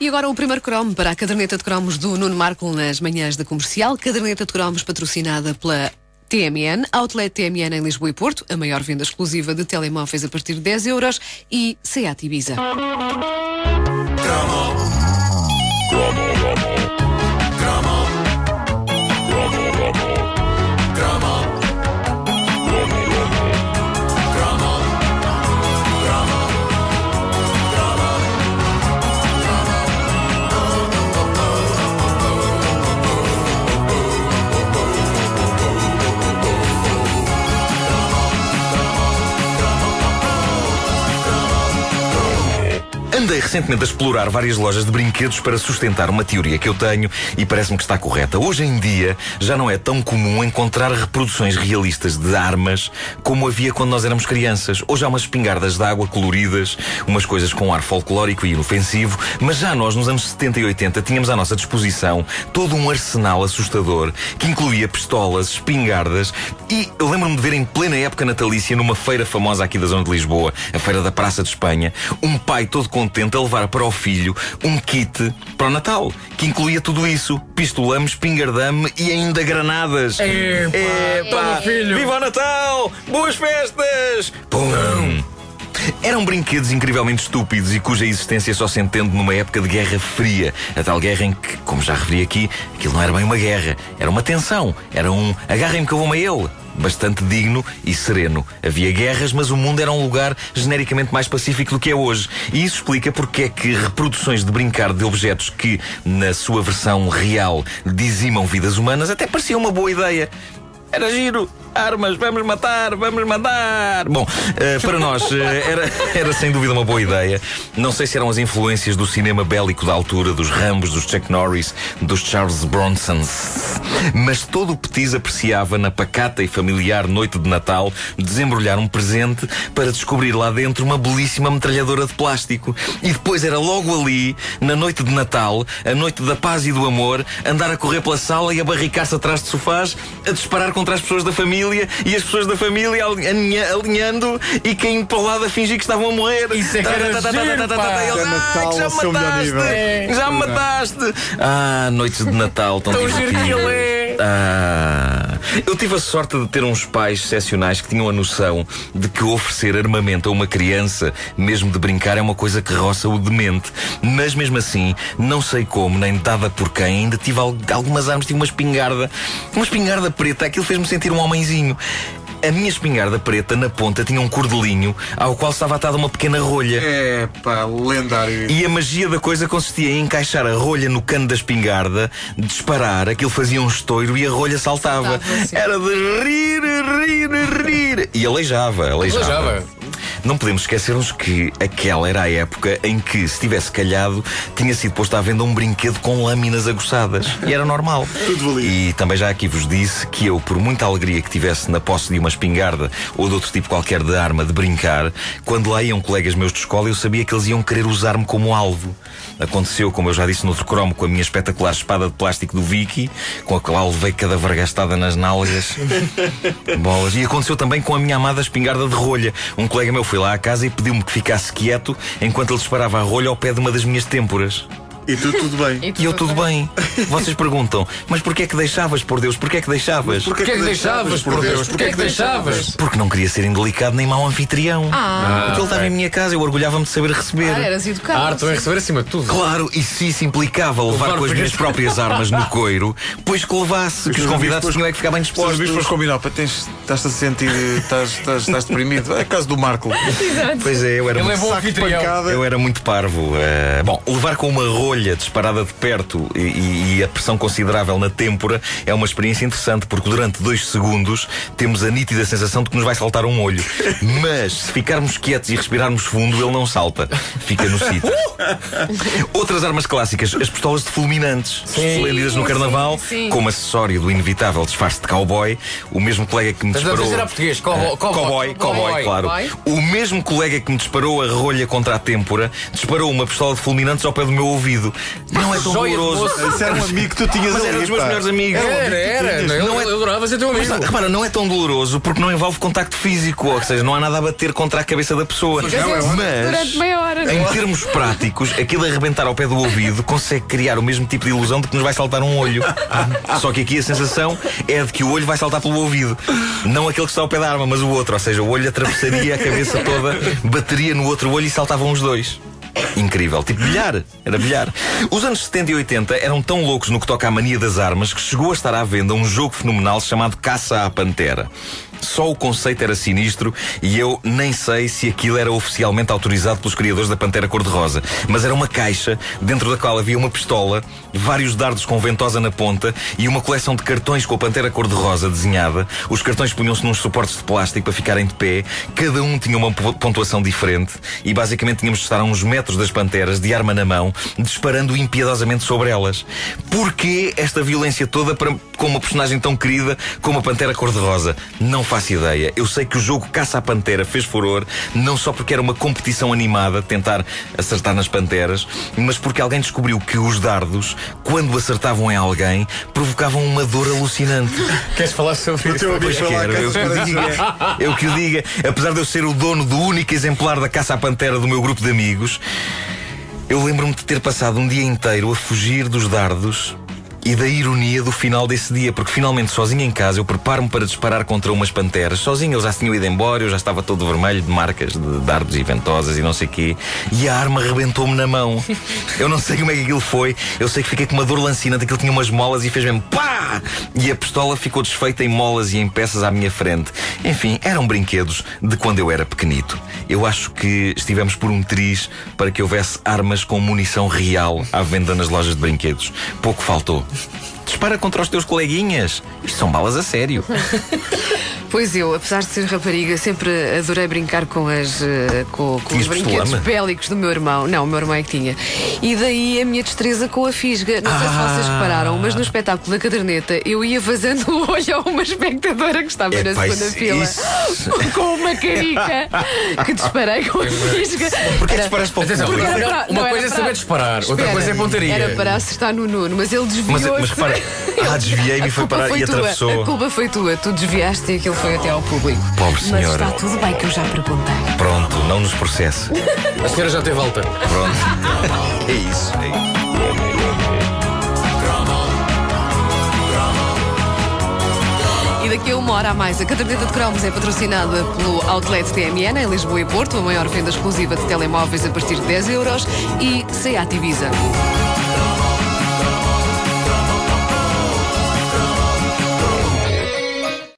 E agora o primeiro cromo para a caderneta de cromos do Nuno Marco nas manhãs da comercial. Caderneta de cromos patrocinada pela TMN, Outlet TMN em Lisboa e Porto, a maior venda exclusiva de telemóveis a partir de 10 euros e Seat Ibiza. Recentemente a explorar várias lojas de brinquedos para sustentar uma teoria que eu tenho e parece-me que está correta. Hoje em dia já não é tão comum encontrar reproduções realistas de armas como havia quando nós éramos crianças. Hoje há umas espingardas de água coloridas, umas coisas com ar folclórico e inofensivo, mas já nós nos anos 70 e 80 tínhamos à nossa disposição todo um arsenal assustador que incluía pistolas, espingardas e eu lembro-me de ver em plena época natalícia numa feira famosa aqui da zona de Lisboa, a Feira da Praça de Espanha, um pai todo contente contente a levar para o filho um kit para o Natal, que incluía tudo isso: pistolame, espingardame e ainda granadas. Epá, filho. Viva o Natal! Boas festas! Pum! Eram brinquedos incrivelmente estúpidos e cuja existência só se entende numa época de Guerra Fria. A tal guerra em que, como já referi aqui, aquilo não era bem uma guerra, era uma tensão, era um agarrem-me que eu vou-me a ele bastante digno e sereno. Havia guerras, mas o mundo era um lugar genericamente mais pacífico do que é hoje. E isso explica porque é que reproduções de brincar de objetos que, na sua versão real, dizimam vidas humanas até parecia uma boa ideia. Era giro armas, vamos matar, vamos mandar. Bom, uh, para nós uh, era, era sem dúvida uma boa ideia. Não sei se eram as influências do cinema bélico da altura, dos Rambos, dos Chuck Norris, dos Charles Bronsons, mas todo o Petis apreciava na pacata e familiar noite de Natal desembrulhar um presente para descobrir lá dentro uma belíssima metralhadora de plástico. E depois era logo ali, na noite de Natal, a noite da paz e do amor, andar a correr pela sala e a barricar-se atrás de sofás, a disparar contra as pessoas da família família e as pessoas da família alinhando e caindo para o lado a fingir que estavam a morrer. Isso é que era giro, já mataste! Já mataste! Ah, noites de Natal tão divertidas. Ah, eu tive a sorte de ter uns pais excepcionais que tinham a noção de que oferecer armamento a uma criança, mesmo de brincar, é uma coisa que roça o demente. Mas mesmo assim, não sei como, nem dada por quem, ainda tive algumas armas, tive uma espingarda, uma espingarda preta, aquilo fez-me sentir um homenzinho. A minha espingarda preta na ponta tinha um cordelinho ao qual estava atada uma pequena rolha. É pá, lendário. E a magia da coisa consistia em encaixar a rolha no cano da espingarda, disparar, aquilo fazia um estouro e a rolha saltava. Era de rir, rir, rir. E aleijava, aleijava. aleijava. Não podemos esquecer-nos que aquela era a época em que, se tivesse calhado, tinha sido posto à venda um brinquedo com lâminas aguçadas. E era normal. Tudo valia. E também já aqui vos disse que eu, por muita alegria que tivesse na posse de uma espingarda ou de outro tipo qualquer de arma de brincar, quando lá iam colegas meus de escola, eu sabia que eles iam querer usar-me como alvo. Aconteceu, como eu já disse no outro cromo, com a minha espetacular espada de plástico do Vicky, com a qual levei cada vergastada nas nalgas. Bolas. E aconteceu também com a minha amada espingarda de rolha. Um colega meu foi lá à casa e pediu-me que ficasse quieto enquanto ele disparava a rolha ao pé de uma das minhas têmporas. E tu tudo bem. E, eu tudo bem. Vocês perguntam, mas porquê é que deixavas, por Deus? Porquê é que deixavas? Porquê é que deixavas, por Deus? Porquê é que deixavas? Porque não queria ser indelicado nem mau anfitrião. Ah. Porque ele estava em minha casa, eu orgulhava-me de saber receber. Ah, eras educado. A arte também receber acima de tudo. Claro, e se isso implicava levar com as minhas próprias armas no coiro, pois que levasse, que os convidados tinham é que ficar bem dispostos. Os bispos combinar, tens, estás a sentir, estás, deprimido. É caso do Marco. Pois é, eu era, Ele muito, eu era muito parvo. Uh, bom, levar com uma rolha disparada de perto e, e, a pressão considerável na têmpora é uma experiência interessante, porque durante dois segundos temos a nítida sensação de que nos vai saltar um olho. Mas se ficarmos quietos e respirarmos fundo, ele não salta. Fica no sítio. Outras armas clássicas, as pistolas de fulminantes, esplêndidas no carnaval, sim, como acessório do inevitável disfarce de cowboy. O mesmo colega que me disparou. Estás a português, cowboy, cowboy, cowboy, claro. O mesmo colega que me disparou a rolha contra a têmpora disparou uma pistola de fulminantes ao pé do meu ouvido. Ouvido. Não é tão Joia de doloroso. moço. Isso era um amigo que tu tinhas Mas ali. era um dos meus pá. melhores amigos. Era, era. Não, eu, é- eu adorava ser teu amigo. Mas, repara, não é tão doloroso porque não envolve contacto físico, ou seja, não há nada a bater contra a cabeça da pessoa. Mas durante meia hora. Em termos práticos, aquilo a arrebentar ao pé do ouvido consegue criar o mesmo tipo de ilusão de que nos vai saltar um olho. Só que aqui a sensação é de que o olho vai saltar pelo ouvido. Não aquele que está ao pé da arma, mas o outro. Ou seja, o olho atravessaria a cabeça toda, bateria no outro olho e saltavam os dois. Incrível, tipo bilhar, era bilhar. Os anos 70 e 80 eram tão loucos no que toca à mania das armas que chegou a estar à venda um jogo fenomenal chamado Caça à Pantera. Só o conceito era sinistro e eu nem sei se aquilo era oficialmente autorizado pelos criadores da Pantera Cor-de-Rosa. Mas era uma caixa dentro da qual havia uma pistola, vários dardos com ventosa na ponta e uma coleção de cartões com a Pantera Cor-de-Rosa desenhada. Os cartões punham-se nos suportes de plástico para ficarem de pé. Cada um tinha uma po- pontuação diferente e basicamente tínhamos de estar a uns metros das panteras, de arma na mão, disparando impiedosamente sobre elas. Porquê esta violência toda para, com uma personagem tão querida como a Pantera Cor-de-Rosa? Não faço ideia. Eu sei que o jogo Caça à Pantera fez furor, não só porque era uma competição animada, tentar acertar nas panteras, mas porque alguém descobriu que os dardos, quando acertavam em alguém, provocavam uma dor alucinante. Queres falar sobre isso? Pois quero, eu que o diga. Eu que o diga. Apesar de eu ser o dono do único exemplar da caça à pantera do meu grupo de amigos, eu lembro-me de ter passado um dia inteiro a fugir dos dardos. E da ironia do final desse dia, porque finalmente sozinho em casa eu preparo-me para disparar contra umas panteras. Sozinho eles já se tinham ido embora, eu já estava todo vermelho de marcas de dardos e ventosas e não sei quê. E a arma rebentou-me na mão. Eu não sei como é que aquilo foi, eu sei que fiquei com uma dor lancinante, aquilo tinha umas molas e fez mesmo pá! E a pistola ficou desfeita em molas e em peças à minha frente. Enfim, eram brinquedos de quando eu era pequenito. Eu acho que estivemos por um triz para que houvesse armas com munição real à venda nas lojas de brinquedos. Pouco faltou. Dispara contra os teus coleguinhas. Isto são balas a sério. Pois eu, apesar de ser rapariga, sempre adorei brincar com, as, eh, com, com os brinquedos bélicos do meu irmão. Não, o meu irmão é que tinha. E daí a minha destreza com a fisga. Não sei se vocês repararam, mas no espetáculo da caderneta eu ia vazando o olho a uma espectadora que estava na Epá, segunda isso- fila isso- com uma carica que disparei com a fisga. Porquê Era- disparaste para o Atenção? Era uma não, coisa era é saber para- disparar, outra Espera, coisa é pontaria. Era para acertar no Nuno, mas ele Mas, desviou-se. mas repara, ah, desviei-me e A foi parar foi e tua, atravessou. A culpa foi tua, tu desviaste e aquilo foi até ao público. Pobre Mas senhora. está tudo bem que eu já perguntei. Pronto, não nos processe. A senhora já teve alta. Pronto. É isso. É isso. E daqui a uma hora a mais, a caderneta de cromos é patrocinada pelo Outlet TMN em Lisboa e Porto, a maior venda exclusiva de telemóveis a partir de 10 euros, e Seat Ibiza.